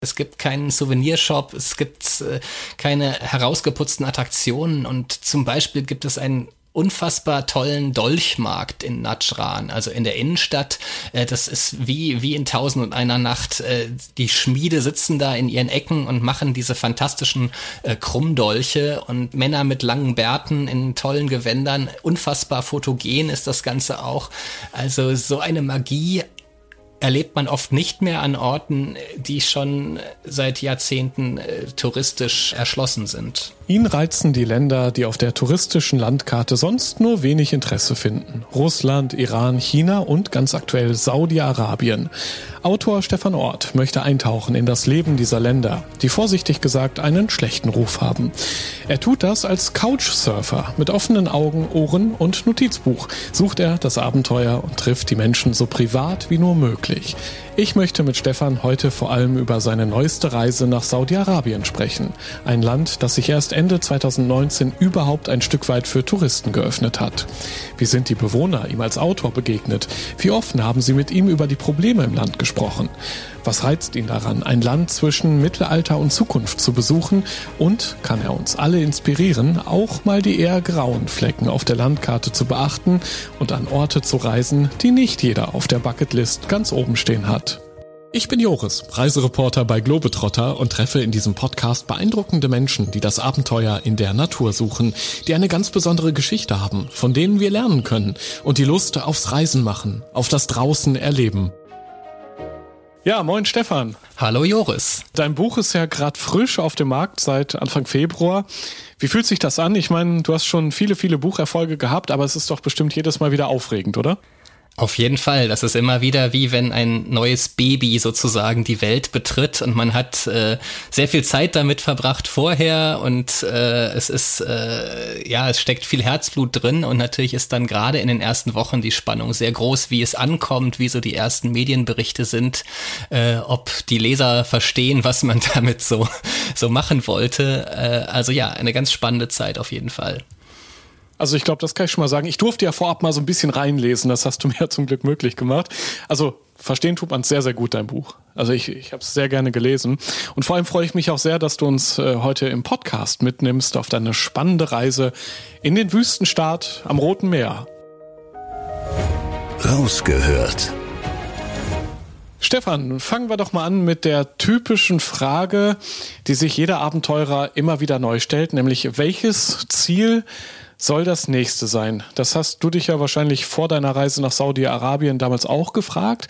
es gibt keinen Souvenirshop, es gibt äh, keine herausgeputzten Attraktionen und zum Beispiel gibt es einen unfassbar tollen Dolchmarkt in Najran, also in der Innenstadt. Äh, das ist wie, wie in Tausend und einer Nacht. Äh, die Schmiede sitzen da in ihren Ecken und machen diese fantastischen äh, Krummdolche und Männer mit langen Bärten in tollen Gewändern. Unfassbar fotogen ist das Ganze auch. Also so eine Magie erlebt man oft nicht mehr an Orten, die schon seit Jahrzehnten äh, touristisch erschlossen sind. Ihn reizen die Länder, die auf der touristischen Landkarte sonst nur wenig Interesse finden. Russland, Iran, China und ganz aktuell Saudi-Arabien. Autor Stefan Ort möchte eintauchen in das Leben dieser Länder, die vorsichtig gesagt einen schlechten Ruf haben. Er tut das als Couchsurfer. Mit offenen Augen, Ohren und Notizbuch sucht er das Abenteuer und trifft die Menschen so privat wie nur möglich möglich. Ich möchte mit Stefan heute vor allem über seine neueste Reise nach Saudi-Arabien sprechen. Ein Land, das sich erst Ende 2019 überhaupt ein Stück weit für Touristen geöffnet hat. Wie sind die Bewohner ihm als Autor begegnet? Wie offen haben sie mit ihm über die Probleme im Land gesprochen? Was reizt ihn daran, ein Land zwischen Mittelalter und Zukunft zu besuchen? Und kann er uns alle inspirieren, auch mal die eher grauen Flecken auf der Landkarte zu beachten und an Orte zu reisen, die nicht jeder auf der Bucketlist ganz oben stehen hat? Ich bin Joris, Reisereporter bei Globetrotter und treffe in diesem Podcast beeindruckende Menschen, die das Abenteuer in der Natur suchen, die eine ganz besondere Geschichte haben, von denen wir lernen können und die Lust aufs Reisen machen, auf das Draußen erleben. Ja, moin Stefan. Hallo Joris. Dein Buch ist ja gerade frisch auf dem Markt seit Anfang Februar. Wie fühlt sich das an? Ich meine, du hast schon viele, viele Bucherfolge gehabt, aber es ist doch bestimmt jedes Mal wieder aufregend, oder? Auf jeden Fall. Das ist immer wieder wie wenn ein neues Baby sozusagen die Welt betritt und man hat äh, sehr viel Zeit damit verbracht vorher und äh, es ist, äh, ja, es steckt viel Herzblut drin und natürlich ist dann gerade in den ersten Wochen die Spannung sehr groß, wie es ankommt, wie so die ersten Medienberichte sind, äh, ob die Leser verstehen, was man damit so, so machen wollte. Äh, also ja, eine ganz spannende Zeit auf jeden Fall. Also ich glaube, das kann ich schon mal sagen. Ich durfte ja vorab mal so ein bisschen reinlesen. Das hast du mir ja zum Glück möglich gemacht. Also verstehen tut man sehr, sehr gut, dein Buch. Also ich, ich habe es sehr gerne gelesen. Und vor allem freue ich mich auch sehr, dass du uns äh, heute im Podcast mitnimmst auf deine spannende Reise in den Wüstenstaat am Roten Meer. Rausgehört. Stefan, fangen wir doch mal an mit der typischen Frage, die sich jeder Abenteurer immer wieder neu stellt, nämlich welches Ziel soll das nächste sein? Das hast du dich ja wahrscheinlich vor deiner Reise nach Saudi-Arabien damals auch gefragt.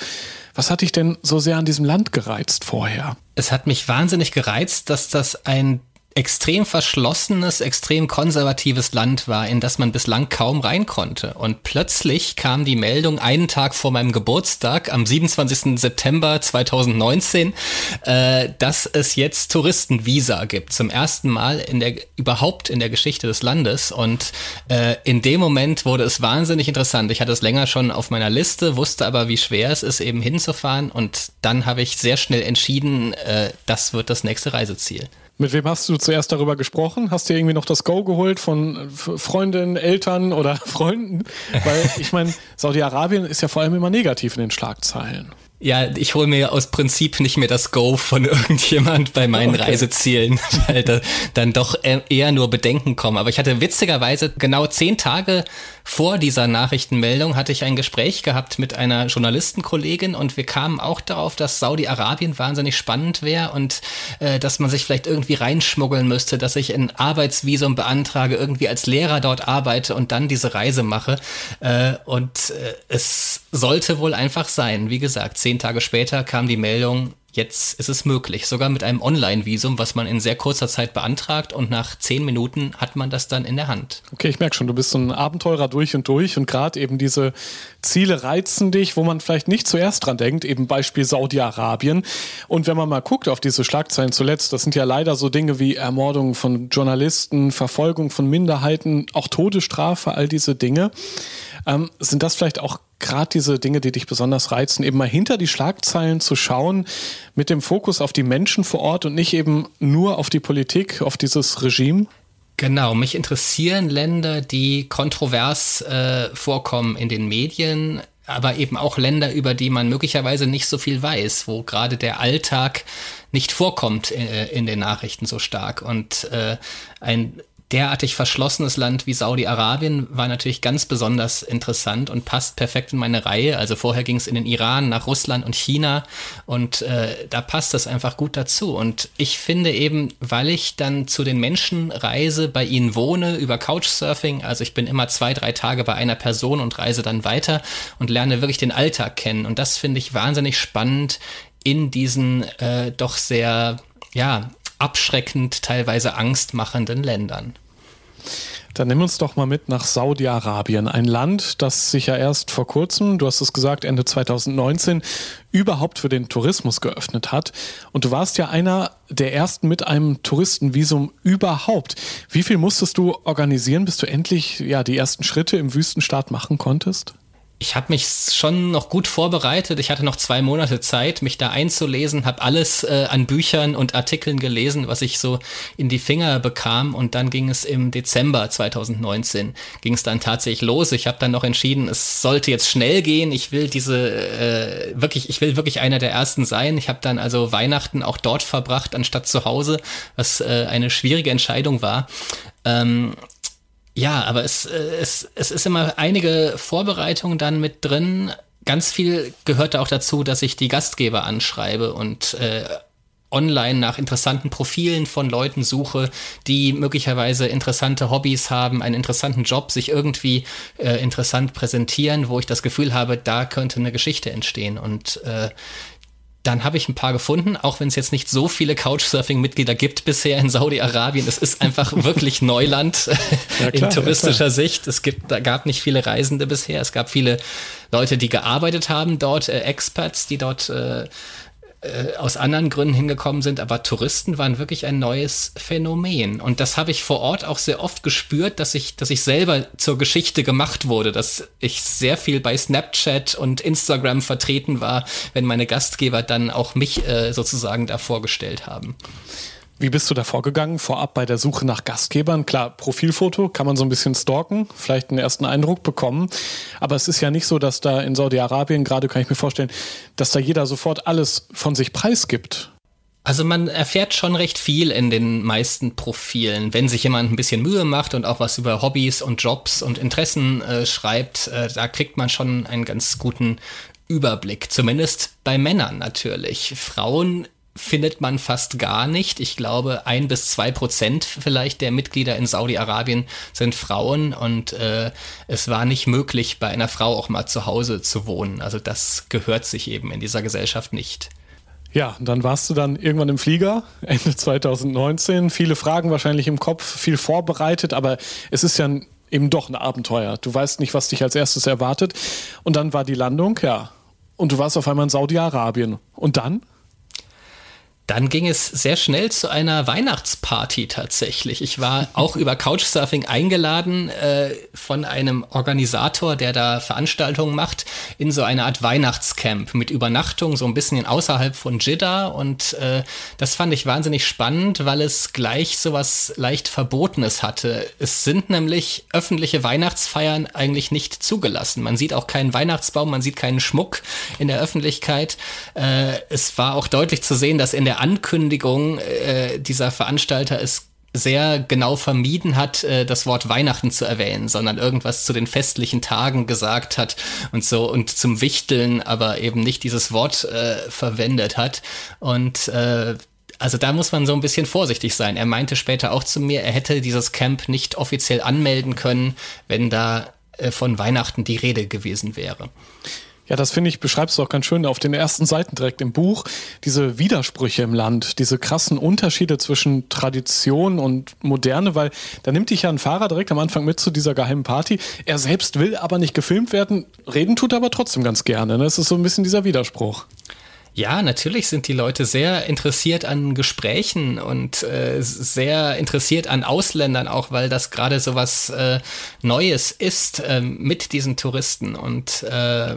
Was hat dich denn so sehr an diesem Land gereizt vorher? Es hat mich wahnsinnig gereizt, dass das ein extrem verschlossenes, extrem konservatives Land war, in das man bislang kaum rein konnte. Und plötzlich kam die Meldung einen Tag vor meinem Geburtstag, am 27. September 2019, äh, dass es jetzt Touristenvisa gibt. Zum ersten Mal in der, überhaupt in der Geschichte des Landes. Und äh, in dem Moment wurde es wahnsinnig interessant. Ich hatte es länger schon auf meiner Liste, wusste aber, wie schwer es ist, eben hinzufahren. Und dann habe ich sehr schnell entschieden, äh, das wird das nächste Reiseziel. Mit wem hast du zuerst darüber gesprochen? Hast du irgendwie noch das Go geholt von Freundinnen, Eltern oder Freunden? Weil ich meine, Saudi-Arabien ist ja vor allem immer negativ in den Schlagzeilen. Ja, ich hole mir aus Prinzip nicht mehr das Go von irgendjemand bei meinen okay. Reisezielen, weil da dann doch eher nur Bedenken kommen. Aber ich hatte witzigerweise genau zehn Tage vor dieser Nachrichtenmeldung hatte ich ein Gespräch gehabt mit einer Journalistenkollegin und wir kamen auch darauf, dass Saudi-Arabien wahnsinnig spannend wäre und äh, dass man sich vielleicht irgendwie reinschmuggeln müsste, dass ich ein Arbeitsvisum beantrage, irgendwie als Lehrer dort arbeite und dann diese Reise mache. Äh, und äh, es sollte wohl einfach sein. Wie gesagt, zehn Tage später kam die Meldung, Jetzt ist es möglich, sogar mit einem Online-Visum, was man in sehr kurzer Zeit beantragt und nach zehn Minuten hat man das dann in der Hand. Okay, ich merke schon, du bist so ein Abenteurer durch und durch und gerade eben diese Ziele reizen dich, wo man vielleicht nicht zuerst dran denkt, eben Beispiel Saudi-Arabien. Und wenn man mal guckt auf diese Schlagzeilen zuletzt, das sind ja leider so Dinge wie Ermordung von Journalisten, Verfolgung von Minderheiten, auch Todesstrafe, all diese Dinge. Ähm, sind das vielleicht auch gerade diese Dinge, die dich besonders reizen, eben mal hinter die Schlagzeilen zu schauen, mit dem Fokus auf die Menschen vor Ort und nicht eben nur auf die Politik, auf dieses Regime? Genau, mich interessieren Länder, die kontrovers äh, vorkommen in den Medien, aber eben auch Länder, über die man möglicherweise nicht so viel weiß, wo gerade der Alltag nicht vorkommt äh, in den Nachrichten so stark. Und äh, ein derartig verschlossenes Land wie Saudi-Arabien war natürlich ganz besonders interessant und passt perfekt in meine Reihe. Also vorher ging es in den Iran, nach Russland und China und äh, da passt das einfach gut dazu. Und ich finde eben, weil ich dann zu den Menschen reise, bei ihnen wohne, über Couchsurfing, also ich bin immer zwei, drei Tage bei einer Person und reise dann weiter und lerne wirklich den Alltag kennen. Und das finde ich wahnsinnig spannend in diesen äh, doch sehr ja, abschreckend, teilweise angstmachenden Ländern. Dann nimm uns doch mal mit nach Saudi-Arabien, ein Land, das sich ja erst vor kurzem, du hast es gesagt, Ende 2019, überhaupt für den Tourismus geöffnet hat. Und du warst ja einer der ersten mit einem Touristenvisum überhaupt. Wie viel musstest du organisieren, bis du endlich ja die ersten Schritte im Wüstenstaat machen konntest? Ich habe mich schon noch gut vorbereitet. Ich hatte noch zwei Monate Zeit, mich da einzulesen, habe alles äh, an Büchern und Artikeln gelesen, was ich so in die Finger bekam. Und dann ging es im Dezember 2019, ging es dann tatsächlich los. Ich habe dann noch entschieden, es sollte jetzt schnell gehen. Ich will diese äh, wirklich, ich will wirklich einer der ersten sein. Ich habe dann also Weihnachten auch dort verbracht, anstatt zu Hause, was äh, eine schwierige Entscheidung war. Ähm, ja, aber es, äh, es, es ist immer einige Vorbereitungen dann mit drin. Ganz viel gehört auch dazu, dass ich die Gastgeber anschreibe und äh, online nach interessanten Profilen von Leuten suche, die möglicherweise interessante Hobbys haben, einen interessanten Job, sich irgendwie äh, interessant präsentieren, wo ich das Gefühl habe, da könnte eine Geschichte entstehen. Und äh, dann habe ich ein paar gefunden, auch wenn es jetzt nicht so viele Couchsurfing-Mitglieder gibt bisher in Saudi-Arabien. Es ist einfach wirklich Neuland ja, klar, in touristischer ja, Sicht. Es gibt, da gab nicht viele Reisende bisher. Es gab viele Leute, die gearbeitet haben dort, äh, Experts, die dort äh, äh, aus anderen Gründen hingekommen sind, aber Touristen waren wirklich ein neues Phänomen. Und das habe ich vor Ort auch sehr oft gespürt, dass ich, dass ich selber zur Geschichte gemacht wurde, dass ich sehr viel bei Snapchat und Instagram vertreten war, wenn meine Gastgeber dann auch mich äh, sozusagen da vorgestellt haben. Wie bist du da vorgegangen, vorab bei der Suche nach Gastgebern? Klar, Profilfoto kann man so ein bisschen stalken, vielleicht einen ersten Eindruck bekommen. Aber es ist ja nicht so, dass da in Saudi-Arabien, gerade kann ich mir vorstellen, dass da jeder sofort alles von sich preisgibt. Also man erfährt schon recht viel in den meisten Profilen. Wenn sich jemand ein bisschen Mühe macht und auch was über Hobbys und Jobs und Interessen äh, schreibt, äh, da kriegt man schon einen ganz guten Überblick. Zumindest bei Männern natürlich. Frauen findet man fast gar nicht. Ich glaube, ein bis zwei Prozent vielleicht der Mitglieder in Saudi-Arabien sind Frauen und äh, es war nicht möglich, bei einer Frau auch mal zu Hause zu wohnen. Also das gehört sich eben in dieser Gesellschaft nicht. Ja, dann warst du dann irgendwann im Flieger, Ende 2019. Viele Fragen wahrscheinlich im Kopf, viel vorbereitet, aber es ist ja eben doch ein Abenteuer. Du weißt nicht, was dich als erstes erwartet. Und dann war die Landung, ja. Und du warst auf einmal in Saudi-Arabien. Und dann? Dann ging es sehr schnell zu einer Weihnachtsparty tatsächlich. Ich war auch über Couchsurfing eingeladen äh, von einem Organisator, der da Veranstaltungen macht, in so eine Art Weihnachtscamp mit Übernachtung, so ein bisschen außerhalb von Jeddah. Und äh, das fand ich wahnsinnig spannend, weil es gleich so was leicht Verbotenes hatte. Es sind nämlich öffentliche Weihnachtsfeiern eigentlich nicht zugelassen. Man sieht auch keinen Weihnachtsbaum, man sieht keinen Schmuck in der Öffentlichkeit. Äh, es war auch deutlich zu sehen, dass in der Ankündigung äh, dieser Veranstalter es sehr genau vermieden hat, äh, das Wort Weihnachten zu erwähnen, sondern irgendwas zu den festlichen Tagen gesagt hat und so und zum Wichteln, aber eben nicht dieses Wort äh, verwendet hat. Und äh, also da muss man so ein bisschen vorsichtig sein. Er meinte später auch zu mir, er hätte dieses Camp nicht offiziell anmelden können, wenn da äh, von Weihnachten die Rede gewesen wäre. Ja, das finde ich, beschreibst du auch ganz schön auf den ersten Seiten direkt im Buch. Diese Widersprüche im Land, diese krassen Unterschiede zwischen Tradition und Moderne, weil da nimmt dich ja ein Fahrer direkt am Anfang mit zu dieser geheimen Party. Er selbst will aber nicht gefilmt werden, reden tut er aber trotzdem ganz gerne. Ne? Das ist so ein bisschen dieser Widerspruch. Ja, natürlich sind die Leute sehr interessiert an Gesprächen und äh, sehr interessiert an Ausländern auch, weil das gerade so was äh, Neues ist äh, mit diesen Touristen und äh,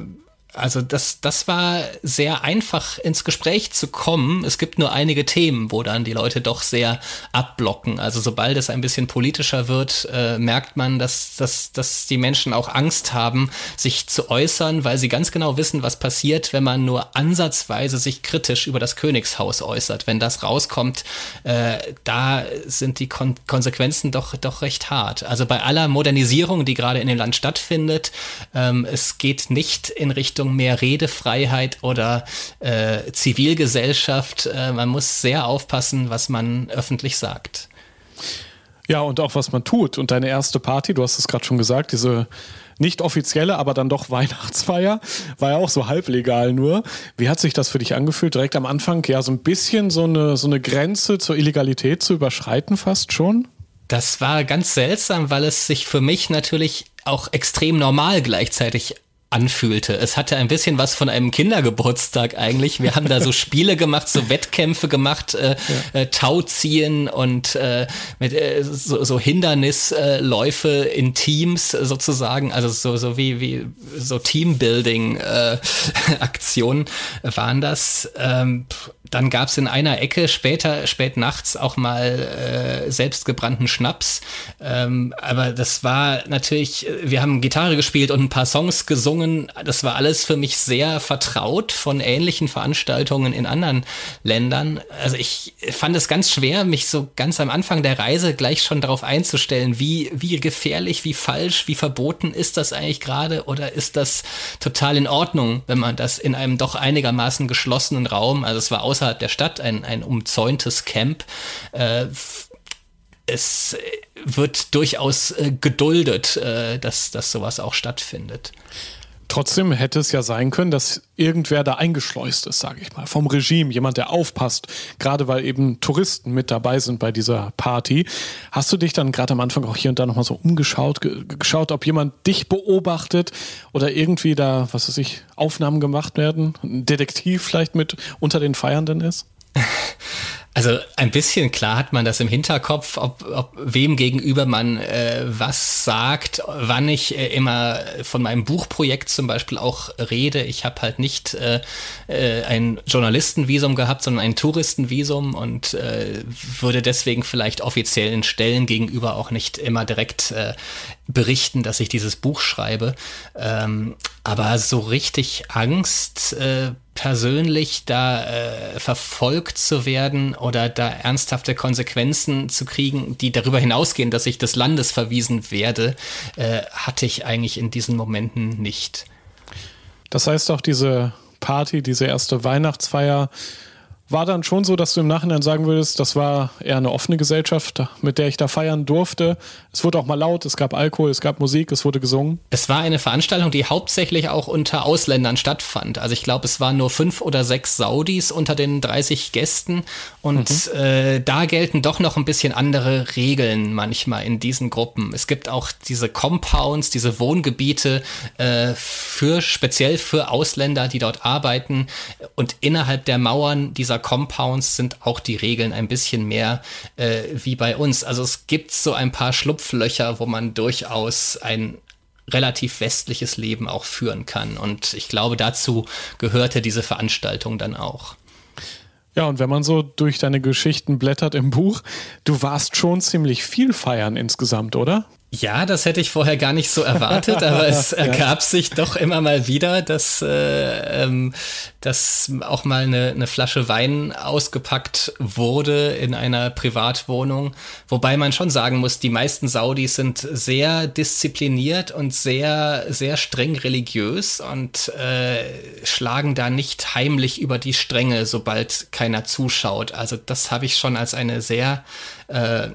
also das, das war sehr einfach ins Gespräch zu kommen. Es gibt nur einige Themen, wo dann die Leute doch sehr abblocken. Also sobald es ein bisschen politischer wird, äh, merkt man, dass, dass, dass die Menschen auch Angst haben, sich zu äußern, weil sie ganz genau wissen, was passiert, wenn man nur ansatzweise sich kritisch über das Königshaus äußert. Wenn das rauskommt, äh, da sind die Kon Konsequenzen doch, doch recht hart. Also bei aller Modernisierung, die gerade in dem Land stattfindet, ähm, es geht nicht in Richtung Richtung mehr Redefreiheit oder äh, Zivilgesellschaft. Äh, man muss sehr aufpassen, was man öffentlich sagt. Ja, und auch was man tut. Und deine erste Party, du hast es gerade schon gesagt, diese nicht offizielle, aber dann doch Weihnachtsfeier, war ja auch so halblegal nur. Wie hat sich das für dich angefühlt? Direkt am Anfang ja so ein bisschen so eine, so eine Grenze zur Illegalität zu überschreiten fast schon? Das war ganz seltsam, weil es sich für mich natürlich auch extrem normal gleichzeitig anfühlte. Es hatte ein bisschen was von einem Kindergeburtstag eigentlich. Wir haben da so Spiele gemacht, so Wettkämpfe gemacht, äh, ja. äh, Tauziehen und äh, mit äh, so, so Hindernisläufe in Teams sozusagen, also so so wie wie so Teambuilding äh, waren das. Ähm, dann gab es in einer Ecke später, spät nachts auch mal äh, selbstgebrannten Schnaps. Ähm, aber das war natürlich, wir haben Gitarre gespielt und ein paar Songs gesungen. Das war alles für mich sehr vertraut von ähnlichen Veranstaltungen in anderen Ländern. Also ich fand es ganz schwer, mich so ganz am Anfang der Reise gleich schon darauf einzustellen, wie, wie gefährlich, wie falsch, wie verboten ist das eigentlich gerade oder ist das total in Ordnung, wenn man das in einem doch einigermaßen geschlossenen Raum, also es war außer außerhalb der Stadt, ein, ein umzäuntes Camp. Äh, es wird durchaus äh, geduldet, äh, dass, dass sowas auch stattfindet. Trotzdem hätte es ja sein können, dass irgendwer da eingeschleust ist, sage ich mal, vom Regime, jemand, der aufpasst, gerade weil eben Touristen mit dabei sind bei dieser Party. Hast du dich dann gerade am Anfang auch hier und da nochmal so umgeschaut, ge geschaut, ob jemand dich beobachtet oder irgendwie da, was weiß ich, Aufnahmen gemacht werden? Ein Detektiv vielleicht mit unter den Feiernden ist? Also ein bisschen klar hat man das im Hinterkopf, ob, ob wem gegenüber man äh, was sagt, wann ich äh, immer von meinem Buchprojekt zum Beispiel auch rede. Ich habe halt nicht äh, äh, ein Journalistenvisum gehabt, sondern ein Touristenvisum und äh, würde deswegen vielleicht offiziellen Stellen gegenüber auch nicht immer direkt äh, berichten, dass ich dieses Buch schreibe. Ähm, aber so richtig Angst äh, persönlich da äh, verfolgt zu werden oder da ernsthafte Konsequenzen zu kriegen, die darüber hinausgehen, dass ich des Landes verwiesen werde, äh, hatte ich eigentlich in diesen Momenten nicht. Das heißt auch diese Party, diese erste Weihnachtsfeier, war dann schon so, dass du im Nachhinein sagen würdest, das war eher eine offene Gesellschaft, mit der ich da feiern durfte. Es wurde auch mal laut, es gab Alkohol, es gab Musik, es wurde gesungen. Es war eine Veranstaltung, die hauptsächlich auch unter Ausländern stattfand. Also ich glaube, es waren nur fünf oder sechs Saudis unter den 30 Gästen und mhm. äh, da gelten doch noch ein bisschen andere Regeln manchmal in diesen Gruppen. Es gibt auch diese Compounds, diese Wohngebiete äh, für speziell für Ausländer, die dort arbeiten und innerhalb der Mauern dieser Compounds sind auch die Regeln ein bisschen mehr äh, wie bei uns. Also es gibt so ein paar Schlupflöcher, wo man durchaus ein relativ westliches Leben auch führen kann. Und ich glaube, dazu gehörte diese Veranstaltung dann auch. Ja, und wenn man so durch deine Geschichten blättert im Buch, du warst schon ziemlich viel feiern insgesamt, oder? Ja, das hätte ich vorher gar nicht so erwartet, aber es ergab sich doch immer mal wieder, dass, äh, ähm, dass auch mal eine, eine Flasche Wein ausgepackt wurde in einer Privatwohnung. Wobei man schon sagen muss, die meisten Saudis sind sehr diszipliniert und sehr, sehr streng religiös und äh, schlagen da nicht heimlich über die Stränge, sobald keiner zuschaut. Also das habe ich schon als eine sehr äh,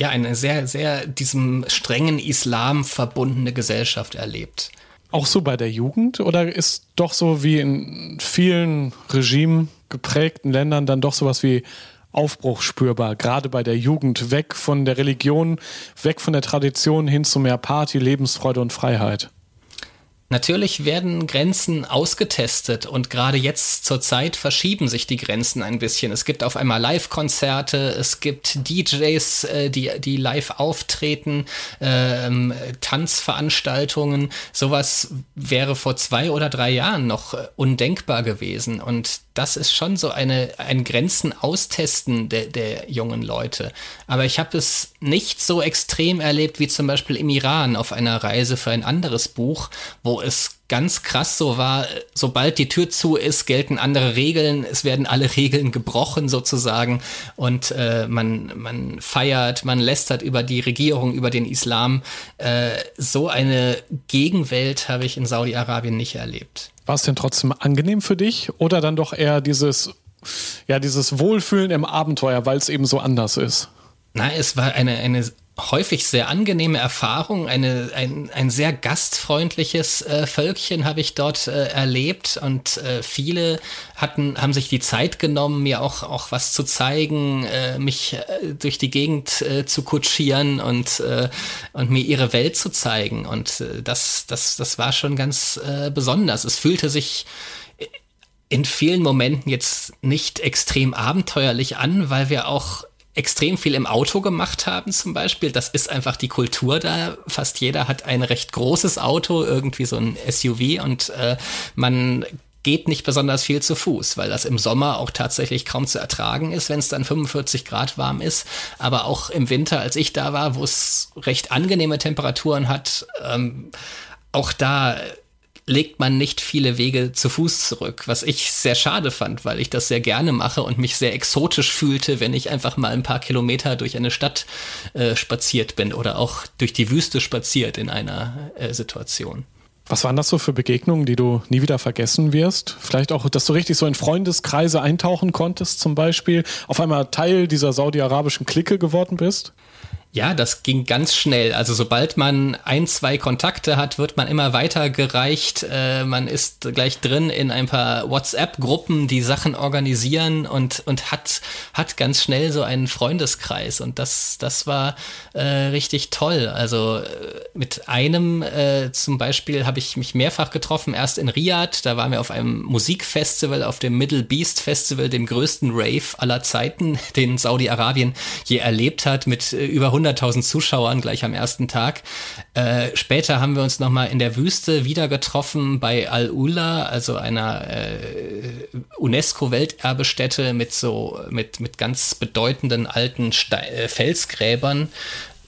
ja, eine sehr, sehr diesem strengen Islam verbundene Gesellschaft erlebt. Auch so bei der Jugend oder ist doch so wie in vielen Regimen geprägten Ländern dann doch sowas wie Aufbruch spürbar, gerade bei der Jugend, weg von der Religion, weg von der Tradition hin zu mehr Party, Lebensfreude und Freiheit? Natürlich werden Grenzen ausgetestet und gerade jetzt zur Zeit verschieben sich die Grenzen ein bisschen. Es gibt auf einmal Live-Konzerte, es gibt DJs, äh, die, die live auftreten, ähm, Tanzveranstaltungen. Sowas wäre vor zwei oder drei Jahren noch äh, undenkbar gewesen. Und das ist schon so eine, ein Grenzen austesten der, der jungen Leute. Aber ich habe es nicht so extrem erlebt wie zum Beispiel im Iran auf einer Reise für ein anderes Buch, wo es ganz krass so war, sobald die Tür zu ist, gelten andere Regeln, es werden alle Regeln gebrochen sozusagen und äh, man, man feiert, man lästert über die Regierung, über den Islam. Äh, so eine Gegenwelt habe ich in Saudi-Arabien nicht erlebt. War es denn trotzdem angenehm für dich oder dann doch eher dieses, ja, dieses Wohlfühlen im Abenteuer, weil es eben so anders ist? Nein, es war eine, eine häufig sehr angenehme Erfahrung. Eine, ein, ein sehr gastfreundliches äh, Völkchen habe ich dort äh, erlebt und äh, viele hatten, haben sich die Zeit genommen, mir auch, auch was zu zeigen, äh, mich äh, durch die Gegend äh, zu kutschieren und, äh, und mir ihre Welt zu zeigen. Und äh, das, das, das war schon ganz äh, besonders. Es fühlte sich in vielen Momenten jetzt nicht extrem abenteuerlich an, weil wir auch extrem viel im Auto gemacht haben zum Beispiel. Das ist einfach die Kultur da. Fast jeder hat ein recht großes Auto, irgendwie so ein SUV und äh, man geht nicht besonders viel zu Fuß, weil das im Sommer auch tatsächlich kaum zu ertragen ist, wenn es dann 45 Grad warm ist. Aber auch im Winter, als ich da war, wo es recht angenehme Temperaturen hat, ähm, auch da legt man nicht viele Wege zu Fuß zurück, was ich sehr schade fand, weil ich das sehr gerne mache und mich sehr exotisch fühlte, wenn ich einfach mal ein paar Kilometer durch eine Stadt äh, spaziert bin oder auch durch die Wüste spaziert in einer äh, Situation. Was waren das so für Begegnungen, die du nie wieder vergessen wirst? Vielleicht auch, dass du richtig so in Freundeskreise eintauchen konntest, zum Beispiel, auf einmal Teil dieser saudi-arabischen Clique geworden bist? Ja, das ging ganz schnell. Also sobald man ein, zwei Kontakte hat, wird man immer weitergereicht. Äh, man ist gleich drin in ein paar WhatsApp-Gruppen, die Sachen organisieren und, und hat, hat ganz schnell so einen Freundeskreis. Und das, das war äh, richtig toll. Also äh, mit einem äh, zum Beispiel habe ich mich mehrfach getroffen. Erst in Riyadh, da waren wir auf einem Musikfestival, auf dem Middle Beast Festival, dem größten Rave aller Zeiten, den Saudi-Arabien je erlebt hat, mit äh, über 100.000 Zuschauern gleich am ersten Tag. Äh, später haben wir uns nochmal in der Wüste wieder getroffen bei Al-Ula, also einer äh, UNESCO-Welterbestätte mit so, mit, mit ganz bedeutenden alten Ste äh, Felsgräbern.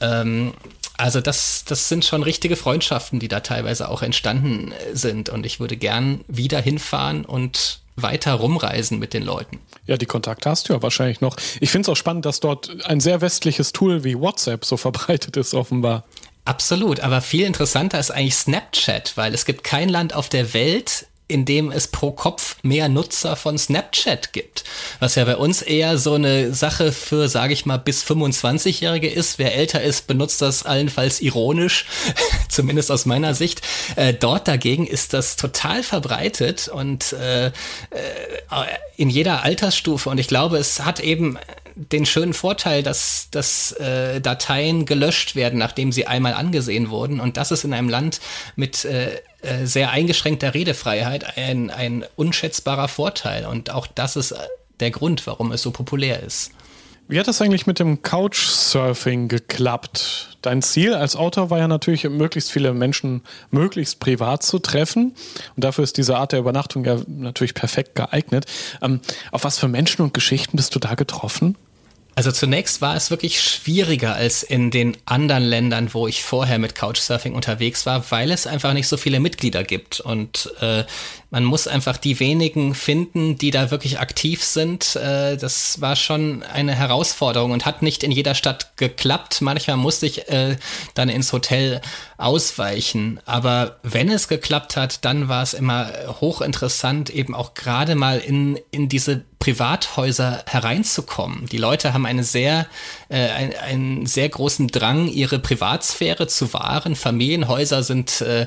Ähm, also das, das sind schon richtige Freundschaften, die da teilweise auch entstanden sind. Und ich würde gern wieder hinfahren und weiter rumreisen mit den Leuten. Ja, die Kontakte hast du ja wahrscheinlich noch. Ich finde es auch spannend, dass dort ein sehr westliches Tool wie WhatsApp so verbreitet ist, offenbar. Absolut, aber viel interessanter ist eigentlich Snapchat, weil es gibt kein Land auf der Welt, in dem es pro Kopf mehr Nutzer von Snapchat gibt. Was ja bei uns eher so eine Sache für, sage ich mal, bis 25-Jährige ist. Wer älter ist, benutzt das allenfalls ironisch, zumindest aus meiner Sicht. Äh, dort dagegen ist das total verbreitet und äh, äh, in jeder Altersstufe. Und ich glaube, es hat eben den schönen Vorteil, dass, dass äh, Dateien gelöscht werden, nachdem sie einmal angesehen wurden. Und das ist in einem Land mit äh, äh, sehr eingeschränkter Redefreiheit ein, ein unschätzbarer Vorteil. Und auch das ist der Grund, warum es so populär ist. Wie hat das eigentlich mit dem Couchsurfing geklappt? Dein Ziel als Autor war ja natürlich, möglichst viele Menschen möglichst privat zu treffen. Und dafür ist diese Art der Übernachtung ja natürlich perfekt geeignet. Ähm, auf was für Menschen und Geschichten bist du da getroffen? Also zunächst war es wirklich schwieriger als in den anderen Ländern, wo ich vorher mit Couchsurfing unterwegs war, weil es einfach nicht so viele Mitglieder gibt. Und äh, man muss einfach die wenigen finden, die da wirklich aktiv sind. Äh, das war schon eine Herausforderung und hat nicht in jeder Stadt geklappt. Manchmal musste ich äh, dann ins Hotel ausweichen. Aber wenn es geklappt hat, dann war es immer hochinteressant, eben auch gerade mal in, in diese Privathäuser hereinzukommen. Die Leute haben eine sehr, äh, ein, einen sehr großen Drang, ihre Privatsphäre zu wahren. Familienhäuser sind äh,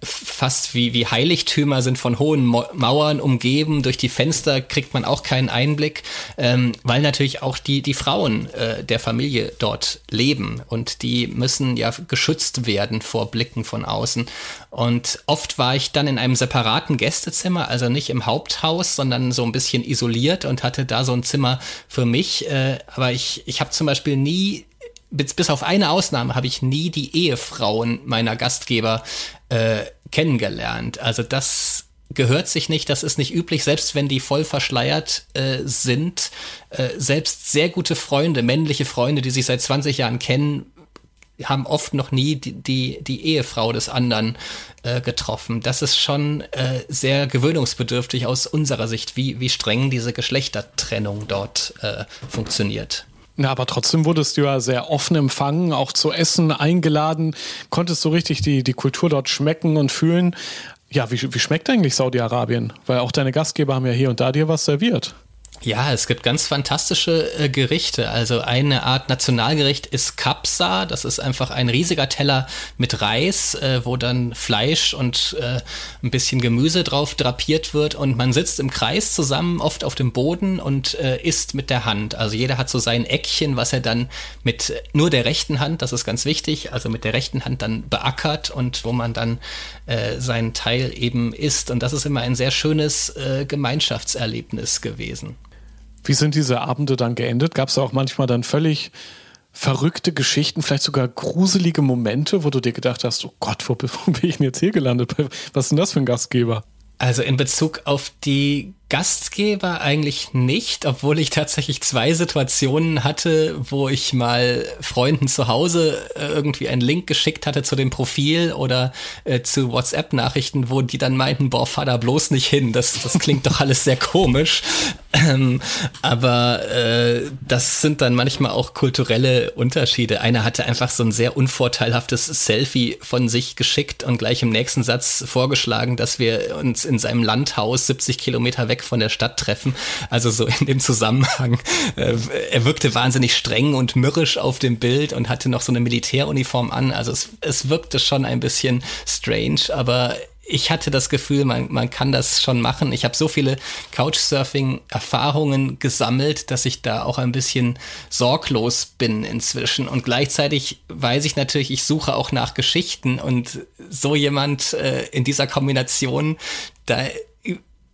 fast wie, wie Heiligtümer, sind von hohen Mauern umgeben. Durch die Fenster kriegt man auch keinen Einblick, ähm, weil natürlich auch die, die Frauen äh, der Familie dort leben und die müssen ja geschützt werden vor Blicken von außen. Und oft war ich dann in einem separaten Gästezimmer, also nicht im Haupthaus, sondern so ein bisschen isoliert und hatte da so ein Zimmer für mich. Äh, aber ich, ich habe zum Beispiel nie bis, bis auf eine Ausnahme habe ich nie die Ehefrauen meiner Gastgeber äh, kennengelernt. Also das gehört sich nicht, das ist nicht üblich, selbst wenn die voll verschleiert äh, sind. Äh, selbst sehr gute Freunde, männliche Freunde, die sich seit 20 Jahren kennen, haben oft noch nie die, die, die Ehefrau des anderen äh, getroffen. Das ist schon äh, sehr gewöhnungsbedürftig aus unserer Sicht, wie, wie streng diese Geschlechtertrennung dort äh, funktioniert. Ja, aber trotzdem wurdest du ja sehr offen empfangen, auch zu essen eingeladen, konntest du richtig die, die Kultur dort schmecken und fühlen. Ja, wie, wie schmeckt eigentlich Saudi-Arabien? Weil auch deine Gastgeber haben ja hier und da dir was serviert. Ja, es gibt ganz fantastische äh, Gerichte. Also eine Art Nationalgericht ist Kapsa. Das ist einfach ein riesiger Teller mit Reis, äh, wo dann Fleisch und äh, ein bisschen Gemüse drauf drapiert wird. Und man sitzt im Kreis zusammen, oft auf dem Boden und äh, isst mit der Hand. Also jeder hat so sein Eckchen, was er dann mit nur der rechten Hand, das ist ganz wichtig, also mit der rechten Hand dann beackert und wo man dann äh, seinen Teil eben isst. Und das ist immer ein sehr schönes äh, Gemeinschaftserlebnis gewesen. Wie sind diese Abende dann geendet? Gab es auch manchmal dann völlig verrückte Geschichten, vielleicht sogar gruselige Momente, wo du dir gedacht hast, oh Gott, wo, wo bin ich denn jetzt hier gelandet? Was ist denn das für ein Gastgeber? Also in Bezug auf die Gastgeber eigentlich nicht, obwohl ich tatsächlich zwei Situationen hatte, wo ich mal Freunden zu Hause äh, irgendwie einen Link geschickt hatte zu dem Profil oder äh, zu WhatsApp-Nachrichten, wo die dann meinten, boah, fahr da bloß nicht hin, das, das klingt doch alles sehr komisch. Ähm, aber äh, das sind dann manchmal auch kulturelle Unterschiede. Einer hatte einfach so ein sehr unvorteilhaftes Selfie von sich geschickt und gleich im nächsten Satz vorgeschlagen, dass wir uns in seinem Landhaus 70 Kilometer weg weg von der Stadt treffen. Also so in dem Zusammenhang. Äh, er wirkte wahnsinnig streng und mürrisch auf dem Bild und hatte noch so eine Militäruniform an. Also es, es wirkte schon ein bisschen strange, aber ich hatte das Gefühl, man, man kann das schon machen. Ich habe so viele Couchsurfing-Erfahrungen gesammelt, dass ich da auch ein bisschen sorglos bin inzwischen. Und gleichzeitig weiß ich natürlich, ich suche auch nach Geschichten und so jemand äh, in dieser Kombination, da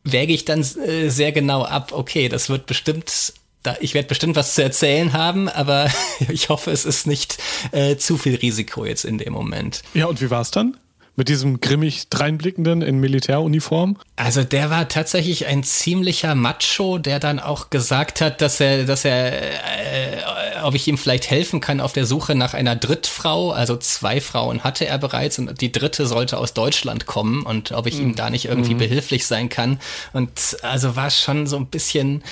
wäge ich dann äh, sehr genau ab, okay, das wird bestimmt da, ich werde bestimmt was zu erzählen haben, aber ich hoffe, es ist nicht äh, zu viel Risiko jetzt in dem Moment. Ja, und wie war es dann? Mit diesem grimmig dreinblickenden in Militäruniform? Also der war tatsächlich ein ziemlicher Macho, der dann auch gesagt hat, dass er, dass er, äh, ob ich ihm vielleicht helfen kann auf der Suche nach einer Drittfrau. Also zwei Frauen hatte er bereits und die dritte sollte aus Deutschland kommen und ob ich mhm. ihm da nicht irgendwie mhm. behilflich sein kann. Und also war schon so ein bisschen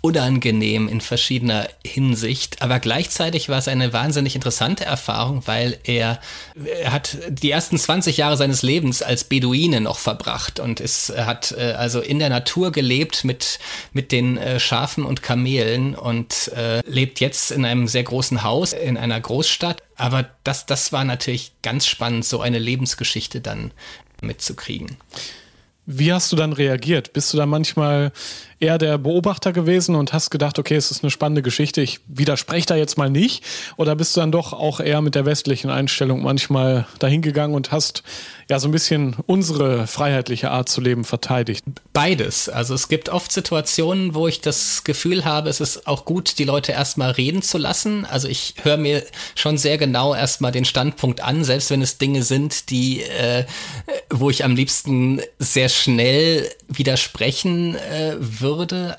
unangenehm in verschiedener Hinsicht, aber gleichzeitig war es eine wahnsinnig interessante Erfahrung, weil er, er hat die ersten 20 Jahre seines Lebens als Beduine noch verbracht und ist, hat äh, also in der Natur gelebt mit, mit den äh, Schafen und Kamelen und äh, lebt jetzt in einem sehr großen Haus in einer Großstadt. Aber das, das war natürlich ganz spannend, so eine Lebensgeschichte dann mitzukriegen. Wie hast du dann reagiert? Bist du da manchmal eher der Beobachter gewesen und hast gedacht, okay, es ist eine spannende Geschichte, ich widerspreche da jetzt mal nicht? Oder bist du dann doch auch eher mit der westlichen Einstellung manchmal dahingegangen und hast ja so ein bisschen unsere freiheitliche Art zu leben verteidigt? Beides. Also es gibt oft Situationen, wo ich das Gefühl habe, es ist auch gut, die Leute erstmal reden zu lassen. Also ich höre mir schon sehr genau erstmal den Standpunkt an, selbst wenn es Dinge sind, die, äh, wo ich am liebsten sehr schnell widersprechen äh, würde.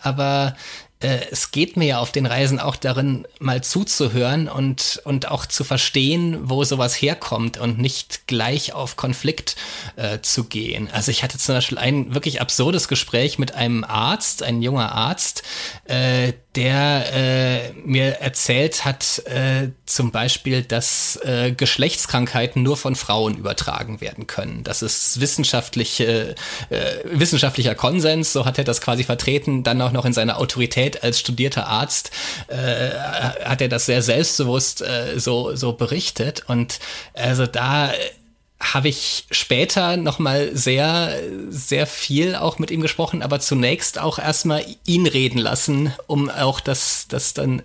Aber äh, es geht mir ja auf den Reisen auch darin, mal zuzuhören und, und auch zu verstehen, wo sowas herkommt und nicht gleich auf Konflikt äh, zu gehen. Also ich hatte zum Beispiel ein wirklich absurdes Gespräch mit einem Arzt, ein junger Arzt, äh, der äh, mir erzählt hat, äh, zum Beispiel, dass äh, Geschlechtskrankheiten nur von Frauen übertragen werden können. Das ist wissenschaftliche, äh, wissenschaftlicher Konsens, so hat er das quasi vertreten. Dann auch noch in seiner Autorität als studierter Arzt äh, hat er das sehr selbstbewusst äh, so, so berichtet. Und also da habe ich später noch mal sehr sehr viel auch mit ihm gesprochen, aber zunächst auch erstmal ihn reden lassen, um auch das das dann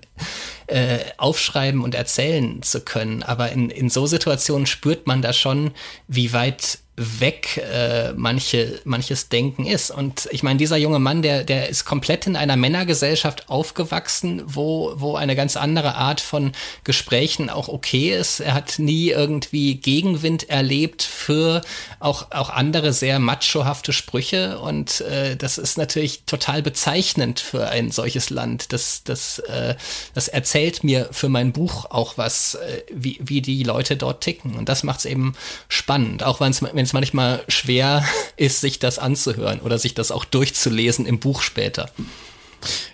äh, aufschreiben und erzählen zu können. Aber in in so Situationen spürt man da schon, wie weit weg äh, manche, manches Denken ist. Und ich meine, dieser junge Mann, der, der ist komplett in einer Männergesellschaft aufgewachsen, wo, wo eine ganz andere Art von Gesprächen auch okay ist. Er hat nie irgendwie Gegenwind erlebt für auch, auch andere sehr machohafte Sprüche. Und äh, das ist natürlich total bezeichnend für ein solches Land. Das, das, äh, das erzählt mir für mein Buch auch was, äh, wie, wie die Leute dort ticken. Und das macht es eben spannend, auch wenn es es manchmal schwer ist, sich das anzuhören oder sich das auch durchzulesen im Buch später.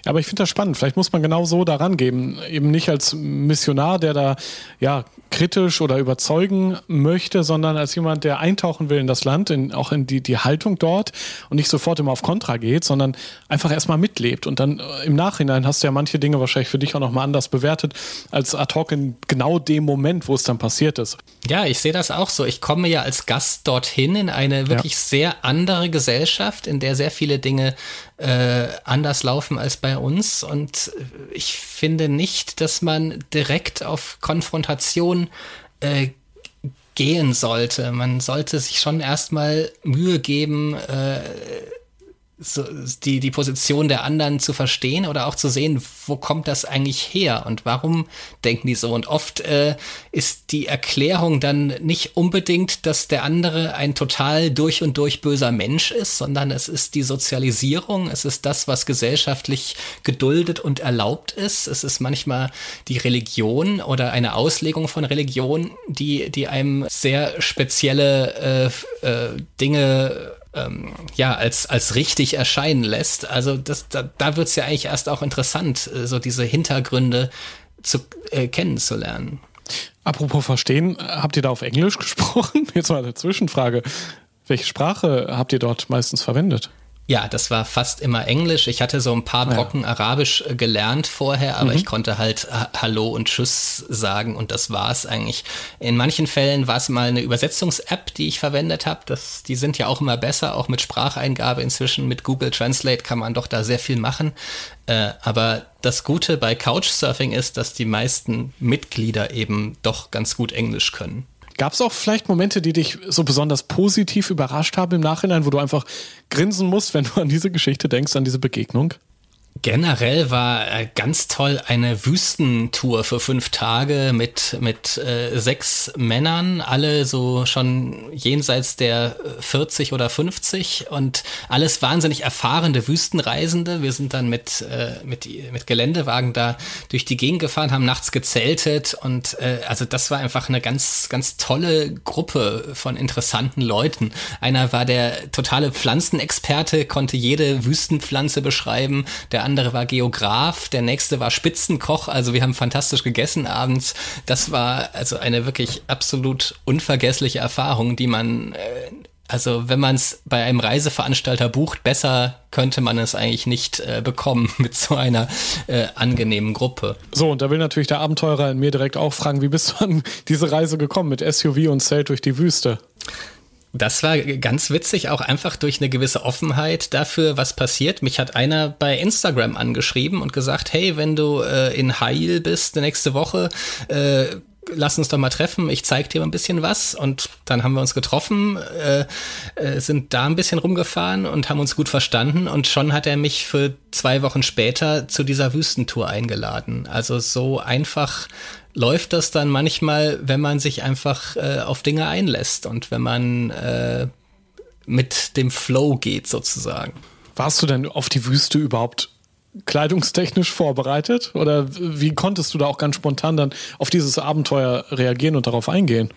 Ja, aber ich finde das spannend. Vielleicht muss man genau so daran geben. Eben nicht als Missionar, der da ja kritisch oder überzeugen möchte, sondern als jemand, der eintauchen will in das Land, in, auch in die, die Haltung dort und nicht sofort immer auf Kontra geht, sondern einfach erstmal mitlebt. Und dann äh, im Nachhinein hast du ja manche Dinge wahrscheinlich für dich auch nochmal anders bewertet, als ad hoc in genau dem Moment, wo es dann passiert ist. Ja, ich sehe das auch so. Ich komme ja als Gast dorthin in eine wirklich ja. sehr andere Gesellschaft, in der sehr viele Dinge äh, anders laufen als bei uns. Und ich finde nicht, dass man direkt auf Konfrontation äh, gehen sollte. Man sollte sich schon erstmal Mühe geben, äh, so die, die Position der anderen zu verstehen oder auch zu sehen, wo kommt das eigentlich her und warum denken die so. Und oft äh, ist die Erklärung dann nicht unbedingt, dass der andere ein total durch und durch böser Mensch ist, sondern es ist die Sozialisierung, es ist das, was gesellschaftlich geduldet und erlaubt ist. Es ist manchmal die Religion oder eine Auslegung von Religion, die, die einem sehr spezielle äh, äh, Dinge ähm, ja, als, als richtig erscheinen lässt. Also das, da, da wird es ja eigentlich erst auch interessant, äh, so diese Hintergründe zu, äh, kennenzulernen. Apropos verstehen, habt ihr da auf Englisch gesprochen? Jetzt mal eine Zwischenfrage. Welche Sprache habt ihr dort meistens verwendet? Ja, das war fast immer Englisch. Ich hatte so ein paar Brocken ja. Arabisch äh, gelernt vorher, aber mhm. ich konnte halt Hallo und Tschüss sagen und das war's eigentlich. In manchen Fällen war es mal eine Übersetzungs-App, die ich verwendet habe. die sind ja auch immer besser, auch mit Spracheingabe inzwischen. Mit Google Translate kann man doch da sehr viel machen. Äh, aber das Gute bei Couchsurfing ist, dass die meisten Mitglieder eben doch ganz gut Englisch können. Gab es auch vielleicht Momente, die dich so besonders positiv überrascht haben im Nachhinein, wo du einfach grinsen musst, wenn du an diese Geschichte denkst, an diese Begegnung? Generell war äh, ganz toll eine Wüstentour für fünf Tage mit, mit äh, sechs Männern, alle so schon jenseits der 40 oder 50 und alles wahnsinnig erfahrene Wüstenreisende. Wir sind dann mit, äh, mit, mit Geländewagen da durch die Gegend gefahren, haben nachts gezeltet und äh, also das war einfach eine ganz, ganz tolle Gruppe von interessanten Leuten. Einer war der totale Pflanzenexperte, konnte jede Wüstenpflanze beschreiben. Der andere war Geograf, der nächste war Spitzenkoch. Also wir haben fantastisch gegessen abends. Das war also eine wirklich absolut unvergessliche Erfahrung, die man, äh, also wenn man es bei einem Reiseveranstalter bucht, besser könnte man es eigentlich nicht äh, bekommen mit so einer äh, angenehmen Gruppe. So, und da will natürlich der Abenteurer in mir direkt auch fragen, wie bist du an diese Reise gekommen mit SUV und Zelt durch die Wüste? Das war ganz witzig, auch einfach durch eine gewisse Offenheit dafür, was passiert. Mich hat einer bei Instagram angeschrieben und gesagt, hey, wenn du äh, in Heil bist nächste Woche, äh, lass uns doch mal treffen, ich zeig dir ein bisschen was. Und dann haben wir uns getroffen, äh, äh, sind da ein bisschen rumgefahren und haben uns gut verstanden. Und schon hat er mich für zwei Wochen später zu dieser Wüstentour eingeladen. Also so einfach läuft das dann manchmal, wenn man sich einfach äh, auf Dinge einlässt und wenn man äh, mit dem Flow geht sozusagen. Warst du denn auf die Wüste überhaupt kleidungstechnisch vorbereitet? Oder wie konntest du da auch ganz spontan dann auf dieses Abenteuer reagieren und darauf eingehen?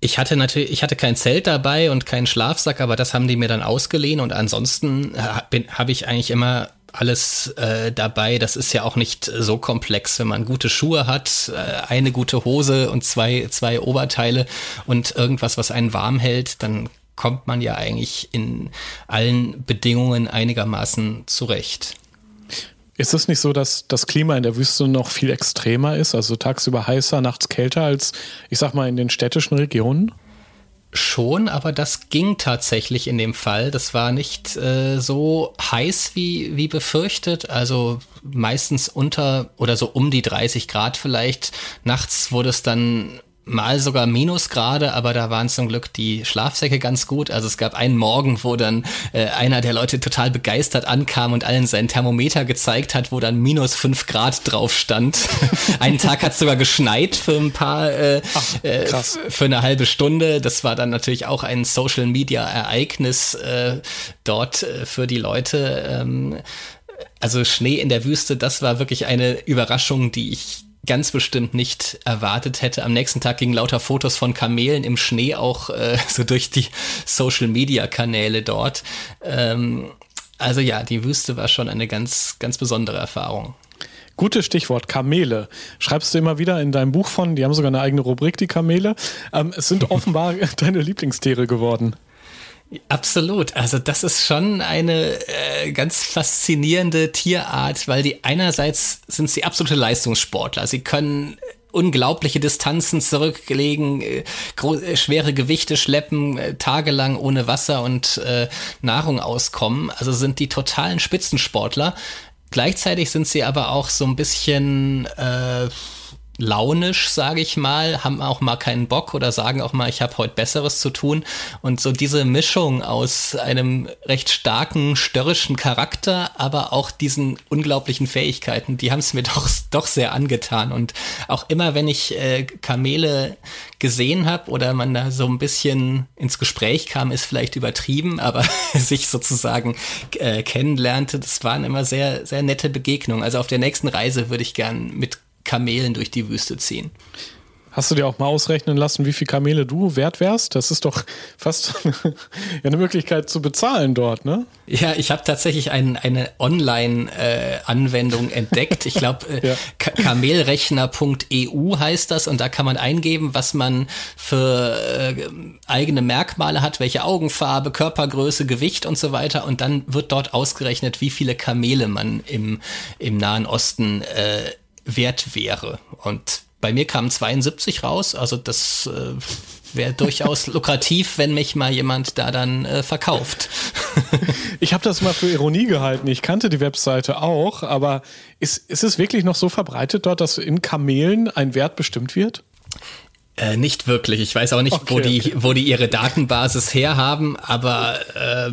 Ich hatte natürlich, ich hatte kein Zelt dabei und keinen Schlafsack, aber das haben die mir dann ausgeliehen und ansonsten habe ich eigentlich immer alles äh, dabei. Das ist ja auch nicht so komplex, wenn man gute Schuhe hat, äh, eine gute Hose und zwei, zwei Oberteile und irgendwas, was einen warm hält, dann kommt man ja eigentlich in allen Bedingungen einigermaßen zurecht. Ist es nicht so, dass das Klima in der Wüste noch viel extremer ist, also tagsüber heißer, nachts kälter als, ich sag mal, in den städtischen Regionen? Schon, aber das ging tatsächlich in dem Fall. Das war nicht äh, so heiß wie, wie befürchtet. Also meistens unter oder so um die 30 Grad vielleicht. Nachts wurde es dann mal sogar Minusgrade, aber da waren zum Glück die Schlafsäcke ganz gut. Also es gab einen Morgen, wo dann äh, einer der Leute total begeistert ankam und allen sein Thermometer gezeigt hat, wo dann minus fünf Grad drauf stand. einen Tag hat sogar geschneit für ein paar, äh, Ach, äh, für eine halbe Stunde. Das war dann natürlich auch ein Social Media Ereignis äh, dort äh, für die Leute. Ähm, also Schnee in der Wüste, das war wirklich eine Überraschung, die ich ganz bestimmt nicht erwartet hätte. Am nächsten Tag gingen lauter Fotos von Kamelen im Schnee auch äh, so durch die Social-Media-Kanäle dort. Ähm, also ja, die Wüste war schon eine ganz, ganz besondere Erfahrung. Gutes Stichwort, Kamele. Schreibst du immer wieder in deinem Buch von, die haben sogar eine eigene Rubrik, die Kamele. Ähm, es sind offenbar deine Lieblingstiere geworden. Absolut. Also das ist schon eine äh, ganz faszinierende Tierart, weil die einerseits sind sie absolute Leistungssportler. Sie können unglaubliche Distanzen zurücklegen, äh, äh, schwere Gewichte schleppen, äh, tagelang ohne Wasser und äh, Nahrung auskommen. Also sind die totalen Spitzensportler. Gleichzeitig sind sie aber auch so ein bisschen äh, launisch, sage ich mal, haben auch mal keinen Bock oder sagen auch mal, ich habe heute Besseres zu tun. Und so diese Mischung aus einem recht starken, störrischen Charakter, aber auch diesen unglaublichen Fähigkeiten, die haben es mir doch, doch sehr angetan. Und auch immer, wenn ich äh, Kamele gesehen habe oder man da so ein bisschen ins Gespräch kam, ist vielleicht übertrieben, aber sich sozusagen äh, kennenlernte, das waren immer sehr, sehr nette Begegnungen. Also auf der nächsten Reise würde ich gern mit Kamelen durch die Wüste ziehen. Hast du dir auch mal ausrechnen lassen, wie viel Kamele du wert wärst? Das ist doch fast eine Möglichkeit zu bezahlen dort, ne? Ja, ich habe tatsächlich ein, eine Online-Anwendung äh, entdeckt. Ich glaube, äh, ja. kamelrechner.eu heißt das und da kann man eingeben, was man für äh, eigene Merkmale hat, welche Augenfarbe, Körpergröße, Gewicht und so weiter. Und dann wird dort ausgerechnet, wie viele Kamele man im, im Nahen Osten äh, wert wäre. Und bei mir kamen 72 raus, also das äh, wäre durchaus lukrativ, wenn mich mal jemand da dann äh, verkauft. ich habe das mal für Ironie gehalten. Ich kannte die Webseite auch, aber ist, ist es wirklich noch so verbreitet dort, dass in Kamelen ein Wert bestimmt wird? Äh, nicht wirklich. Ich weiß auch nicht, okay, wo die, okay. wo die ihre Datenbasis herhaben, aber äh,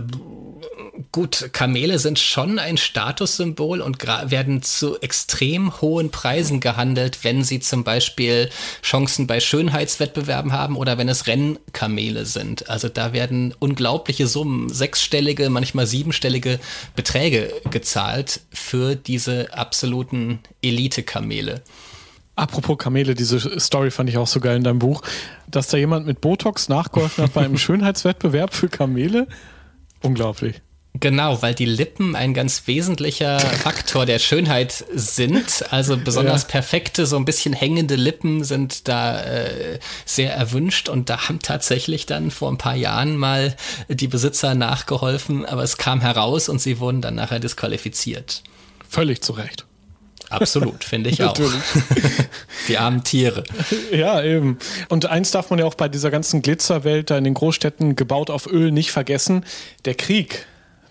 Gut, Kamele sind schon ein Statussymbol und werden zu extrem hohen Preisen gehandelt, wenn sie zum Beispiel Chancen bei Schönheitswettbewerben haben oder wenn es Rennkamele sind. Also da werden unglaubliche Summen, sechsstellige, manchmal siebenstellige Beträge gezahlt für diese absoluten Elite-Kamele. Apropos Kamele, diese Story fand ich auch so geil in deinem Buch, dass da jemand mit Botox nachgeholfen hat bei einem Schönheitswettbewerb für Kamele. Unglaublich. Genau, weil die Lippen ein ganz wesentlicher Faktor der Schönheit sind. Also besonders ja. perfekte, so ein bisschen hängende Lippen sind da äh, sehr erwünscht und da haben tatsächlich dann vor ein paar Jahren mal die Besitzer nachgeholfen, aber es kam heraus und sie wurden dann nachher disqualifiziert. Völlig zu Recht. Absolut, finde ich auch. Die armen Tiere. Ja, eben. Und eins darf man ja auch bei dieser ganzen Glitzerwelt da in den Großstädten gebaut auf Öl nicht vergessen. Der Krieg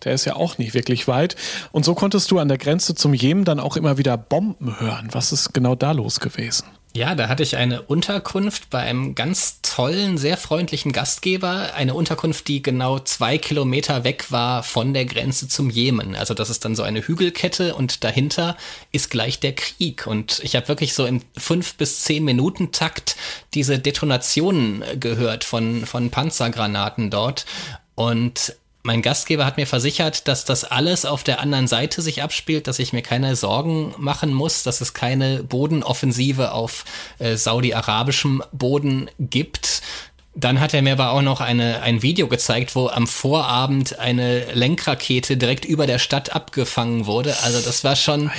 der ist ja auch nicht wirklich weit. Und so konntest du an der Grenze zum Jemen dann auch immer wieder Bomben hören. Was ist genau da los gewesen? Ja, da hatte ich eine Unterkunft bei einem ganz tollen, sehr freundlichen Gastgeber. Eine Unterkunft, die genau zwei Kilometer weg war von der Grenze zum Jemen. Also das ist dann so eine Hügelkette und dahinter ist gleich der Krieg. Und ich habe wirklich so im fünf bis zehn Minuten Takt diese Detonationen gehört von, von Panzergranaten dort. Und Mein Gastgeber hat mir versichert, dass das alles auf der anderen Seite sich abspielt, dass ich mir keine Sorgen machen muss, dass es keine Bodenoffensive auf äh, saudi-arabischem Boden gibt. Dann hat er mir aber auch noch eine, ein Video gezeigt, wo am Vorabend eine Lenkrakete direkt über der Stadt abgefangen wurde. Also das war schon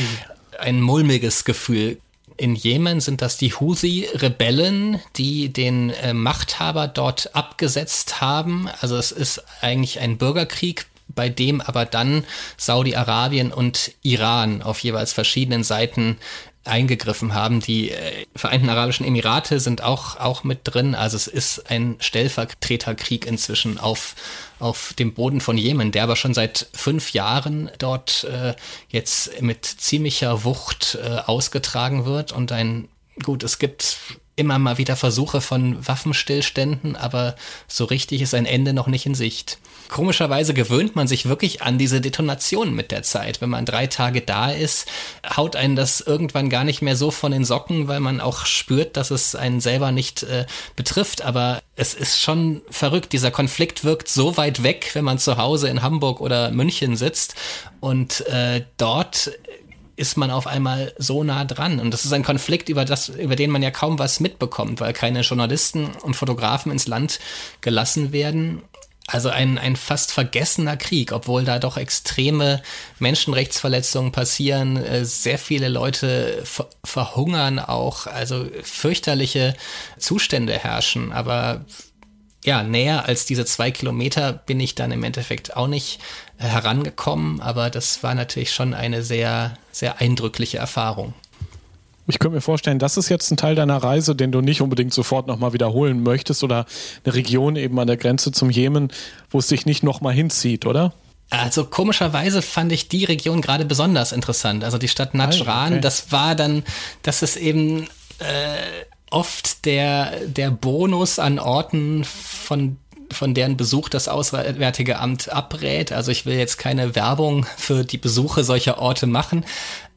ein mulmiges Gefühl in Jemen sind das die Husi-Rebellen, die den äh, Machthaber dort abgesetzt haben. Also es ist eigentlich ein Bürgerkrieg, bei dem aber dann Saudi-Arabien und Iran auf jeweils verschiedenen Seiten eingegriffen haben. Die äh, Vereinten Arabischen Emirate sind auch, auch mit drin. Also es ist ein Stellvertreterkrieg inzwischen auf, auf dem Boden von Jemen, der aber schon seit fünf Jahren dort äh, jetzt mit ziemlicher Wucht äh, ausgetragen wird und ein Gut, es gibt immer mal wieder Versuche von Waffenstillständen, aber so richtig ist ein Ende noch nicht in Sicht. Komischerweise gewöhnt man sich wirklich an diese Detonation mit der Zeit. Wenn man drei Tage da ist, haut einen das irgendwann gar nicht mehr so von den Socken, weil man auch spürt, dass es einen selber nicht äh, betrifft. Aber es ist schon verrückt. Dieser Konflikt wirkt so weit weg, wenn man zu Hause in Hamburg oder München sitzt. Und äh, dort ist man auf einmal so nah dran. Und das ist ein Konflikt, über, das, über den man ja kaum was mitbekommt, weil keine Journalisten und Fotografen ins Land gelassen werden. Also ein, ein fast vergessener Krieg, obwohl da doch extreme Menschenrechtsverletzungen passieren, äh, sehr viele Leute ver verhungern auch, also fürchterliche Zustände herrschen. Aber ja, näher als diese zwei Kilometer bin ich dann im Endeffekt auch nicht äh, herangekommen, aber das war natürlich schon eine sehr, sehr eindrückliche Erfahrung. Ich könnte mir vorstellen, das ist jetzt ein Teil deiner Reise, den du nicht unbedingt sofort nochmal wiederholen möchtest oder eine Region eben an der Grenze zum Jemen, wo es dich nicht nochmal hinzieht, oder? Also komischerweise fand ich die Region gerade besonders interessant. Also die Stadt Najran, okay. das war dann, das ist eben äh, oft der, der Bonus an Orten, von von deren Besuch das Auswärtige Amt abrät. Also ich will jetzt keine Werbung für die Besuche solcher Orte machen,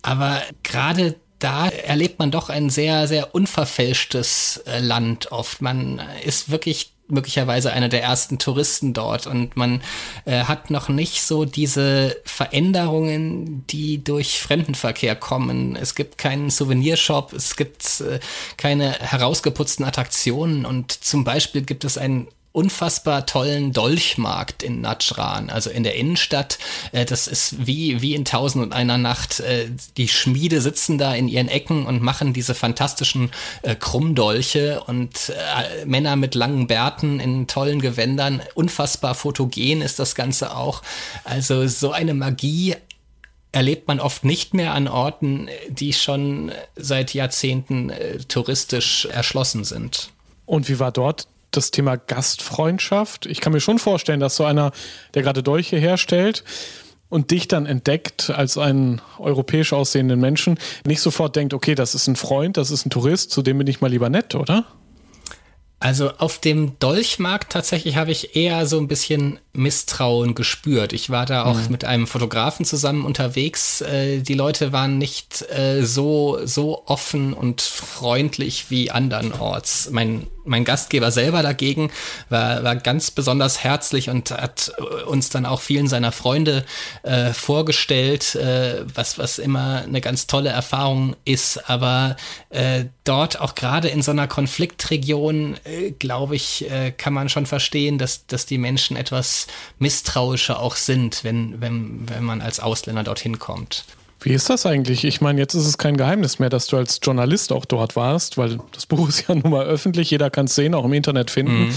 aber gerade da erlebt man doch ein sehr, sehr unverfälschtes äh, Land oft. Man ist wirklich möglicherweise einer der ersten Touristen dort und man äh, hat noch nicht so diese Veränderungen, die durch Fremdenverkehr kommen. Es gibt keinen Souvenirshop, es gibt äh, keine herausgeputzten Attraktionen und zum Beispiel gibt es ein unfassbar tollen Dolchmarkt in Najran, also in der Innenstadt. Äh, das ist wie, wie in Tausend und einer Nacht. Äh, die Schmiede sitzen da in ihren Ecken und machen diese fantastischen äh, Krummdolche und Männer mit langen Bärten in tollen Gewändern. Unfassbar fotogen ist das Ganze auch. Also so eine Magie erlebt man oft nicht mehr an Orten, die schon seit Jahrzehnten touristisch erschlossen sind. Und wie war dort das Thema Gastfreundschaft. Ich kann mir schon vorstellen, dass so einer, der gerade Dolche herstellt und dich dann entdeckt als einen europäisch aussehenden Menschen, nicht sofort denkt, okay, das ist ein Freund, das ist ein Tourist, zu dem bin ich mal lieber nett, oder? Also auf dem Dolchmarkt tatsächlich habe ich eher so ein bisschen Misstrauen gespürt. Ich war da auch mhm. mit einem Fotografen zusammen unterwegs. Äh, die Leute waren nicht äh, so, so offen und freundlich wie andernorts. Mein mein Gastgeber selber dagegen war, war ganz besonders herzlich und hat uns dann auch vielen seiner Freunde äh, vorgestellt, äh, was, was immer eine ganz tolle Erfahrung ist. Aber äh, dort auch gerade in so einer Konfliktregion, äh, glaube ich, äh, kann man schon verstehen, dass, dass die Menschen etwas misstrauischer auch sind, wenn, wenn, wenn man als Ausländer dorthin kommt. Wie ist das eigentlich? Ich meine, jetzt ist es kein Geheimnis mehr, dass du als Journalist auch dort warst, weil das Buch ist ja nun mal öffentlich, jeder kann es sehen, auch im Internet finden. Mhm.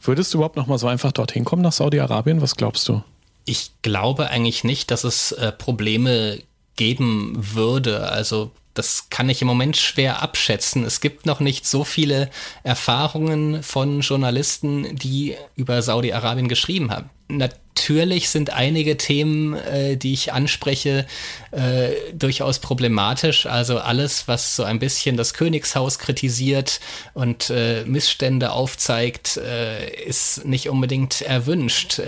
Würdest du überhaupt noch mal so einfach dorthin kommen nach Saudi-Arabien? Was glaubst du? Ich glaube eigentlich nicht, dass es äh, Probleme geben würde. Also das kann ich im Moment schwer abschätzen. Es gibt noch nicht so viele Erfahrungen von Journalisten, die über Saudi-Arabien geschrieben haben. Natürlich sind einige Themen, äh, die ich anspreche, äh, durchaus problematisch. Also alles, was so ein bisschen das Königshaus kritisiert und äh, Missstände aufzeigt, äh, ist nicht unbedingt erwünscht.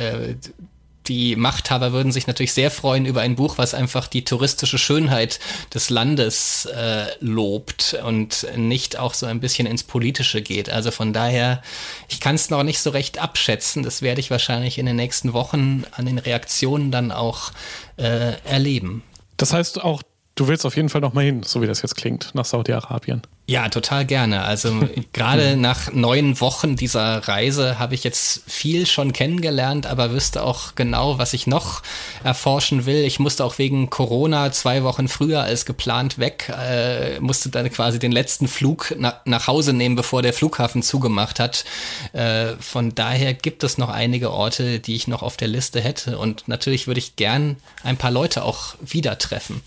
Die Machthaber würden sich natürlich sehr freuen über ein Buch, was einfach die touristische Schönheit des Landes äh, lobt und nicht auch so ein bisschen ins Politische geht. Also von daher, ich kann es noch nicht so recht abschätzen. Das werde ich wahrscheinlich in den nächsten Wochen an den Reaktionen dann auch äh, erleben. Das heißt auch, du willst auf jeden Fall noch mal hin, so wie das jetzt klingt, nach Saudi-Arabien. Ja, total gerne. Also gerade nach neun Wochen dieser Reise habe ich jetzt viel schon kennengelernt, aber wüsste auch genau, was ich noch erforschen will. Ich musste auch wegen Corona zwei Wochen früher als geplant weg, äh, musste dann quasi den letzten Flug na nach Hause nehmen, bevor der Flughafen zugemacht hat. Äh, von daher gibt es noch einige Orte, die ich noch auf der Liste hätte und natürlich würde ich gern ein paar Leute auch wieder treffen.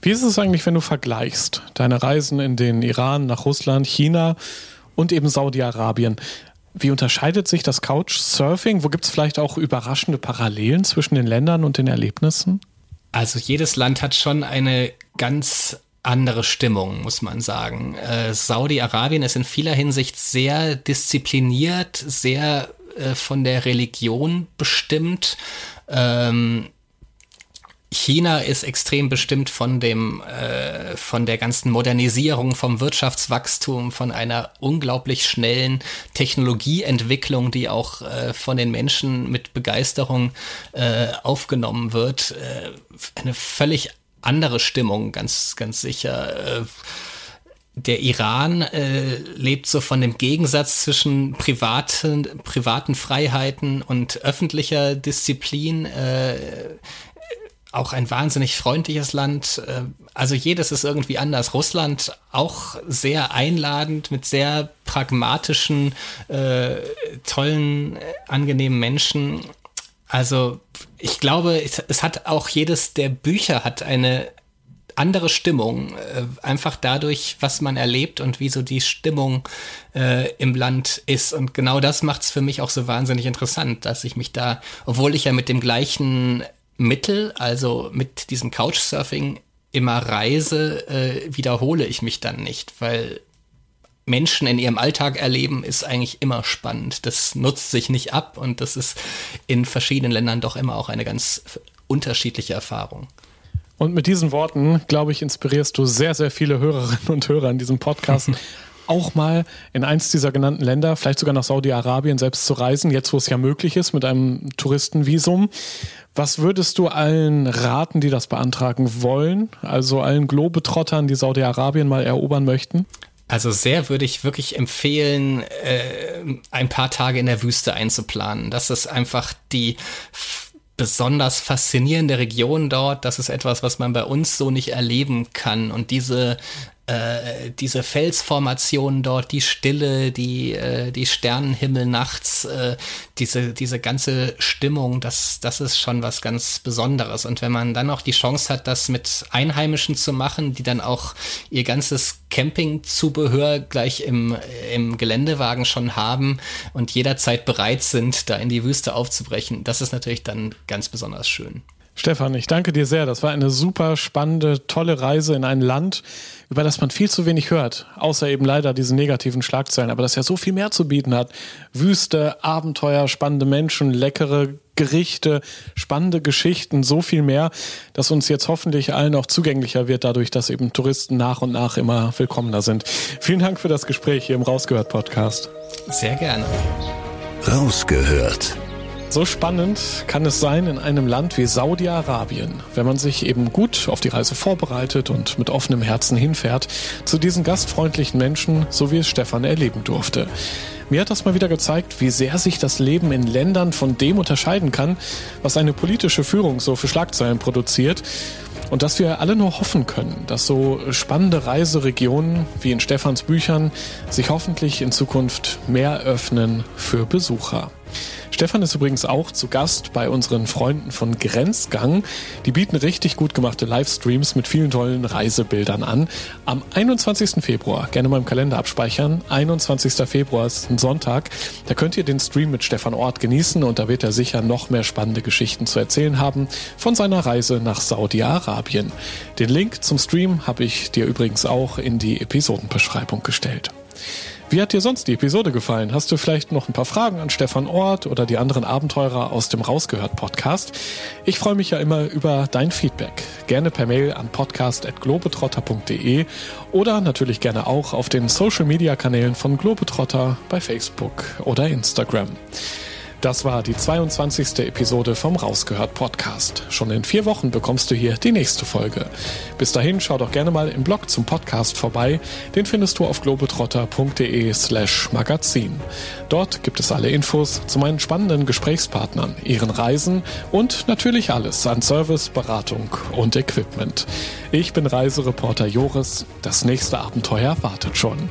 Wie ist es eigentlich, wenn du vergleichst deine Reisen in den Iran, nach Russland, China und eben Saudi-Arabien? Wie unterscheidet sich das Couchsurfing? Wo gibt es vielleicht auch überraschende Parallelen zwischen den Ländern und den Erlebnissen? Also jedes Land hat schon eine ganz andere Stimmung, muss man sagen. Äh, Saudi-Arabien ist in vieler Hinsicht sehr diszipliniert, sehr äh, von der Religion bestimmt. Ähm, China ist extrem bestimmt von dem, äh, von der ganzen Modernisierung, vom Wirtschaftswachstum, von einer unglaublich schnellen Technologieentwicklung, die auch äh, von den Menschen mit Begeisterung äh, aufgenommen wird. Äh, eine völlig andere Stimmung, ganz, ganz sicher. Äh, der Iran äh, lebt so von dem Gegensatz zwischen privaten, privaten Freiheiten und öffentlicher Disziplin. Äh, auch ein wahnsinnig freundliches Land. Äh, also jedes ist irgendwie anders. Russland auch sehr einladend mit sehr pragmatischen, äh, tollen, äh, angenehmen Menschen. Also ich glaube, es, es, hat auch jedes der Bücher hat eine andere Stimmung, äh, einfach dadurch, was man erlebt und wie so die Stimmung im Land ist. Und genau das macht es für mich auch so wahnsinnig interessant, dass ich mich da, obwohl ich ja mit dem gleichen Mittel, also mit diesem Couchsurfing immer reise, äh, wiederhole ich mich dann nicht, weil Menschen in ihrem Alltag erleben, ist eigentlich immer spannend. Das nutzt sich nicht ab und das ist in verschiedenen Ländern doch immer auch eine ganz unterschiedliche Erfahrung. Und mit diesen Worten, glaube ich, inspirierst du sehr, sehr viele Hörerinnen und Hörer in diesem Podcast, auch mal in eins dieser genannten Länder, vielleicht sogar nach Saudi-Arabien selbst zu reisen, jetzt wo es ja möglich ist mit einem Touristenvisum. Was würdest du allen raten, die das beantragen wollen? Also allen Globetrottern, die Saudi-Arabien mal erobern möchten? Also sehr würde ich wirklich empfehlen, äh, ein paar Tage in der Wüste einzuplanen. Das ist einfach die besonders faszinierende Region dort. Das ist etwas, was man bei uns so nicht erleben kann. Und diese äh, diese Felsformationen dort, die Stille, die, äh, die Sternenhimmel nachts, äh, diese, diese ganze Stimmung, das, das ist schon was ganz Besonderes. Und wenn man dann noch die Chance hat, das mit Einheimischen zu machen, die dann auch ihr ganzes Campingzubehör gleich im, im Geländewagen schon haben und jederzeit bereit sind, da in die Wüste aufzubrechen, das ist natürlich dann ganz besonders schön. Stefan, ich danke dir sehr. Das war eine super spannende, tolle Reise in ein Land, über das man viel zu wenig hört, außer eben leider diese negativen Schlagzeilen, aber das ja so viel mehr zu bieten hat. Wüste, Abenteuer, spannende Menschen, leckere Gerichte, spannende Geschichten, so viel mehr, dass uns jetzt hoffentlich allen auch zugänglicher wird, dadurch, dass eben Touristen nach und nach immer willkommener sind. Vielen Dank für das Gespräch hier im Rausgehört Podcast. Sehr gerne. Rausgehört so spannend kann es sein in einem Land wie Saudi-Arabien, wenn man sich eben gut auf die Reise vorbereitet und mit offenem Herzen hinfährt, zu diesen gastfreundlichen Menschen, so wie es Stefan erleben durfte. Mir hat das mal wieder gezeigt, wie sehr sich das Leben in Ländern von dem unterscheiden kann, was eine politische Führung so für Schlagzeilen produziert. Und dass wir alle nur hoffen können, dass so spannende Reiseregionen wie in Stefans Büchern sich hoffentlich in Zukunft mehr öffnen für Besucher. Stefan ist übrigens auch zu Gast bei unseren Freunden von Grenzgang. Die bieten richtig gut gemachte Livestreams mit vielen tollen Reisebildern an. Am 21. Februar, gerne mal im Kalender abspeichern, 21. Februar ist ein Sonntag, da könnt ihr den Stream mit Stefan Ort genießen und da wird er sicher noch mehr spannende Geschichten zu erzählen haben von seiner Reise nach Saudi-Arabien. Den Link zum Stream habe ich dir übrigens auch in die Episodenbeschreibung gestellt. Wie hat dir sonst die Episode gefallen? Hast du vielleicht noch ein paar Fragen an Stefan Ort oder die anderen Abenteurer aus dem Rausgehört Podcast? Ich freue mich ja immer über dein Feedback. Gerne per Mail an podcast.globetrotter.de oder natürlich gerne auch auf den Social Media Kanälen von Globetrotter bei Facebook oder Instagram. Das war die 22. Episode vom Rausgehört Podcast. Schon in vier Wochen bekommst du hier die nächste Folge. Bis dahin schau doch gerne mal im Blog zum Podcast vorbei. Den findest du auf globetrotter.de slash magazin. Dort gibt es alle Infos zu meinen spannenden Gesprächspartnern, ihren Reisen und natürlich alles an Service, Beratung und Equipment. Ich bin Reisereporter Joris. Das nächste Abenteuer wartet schon.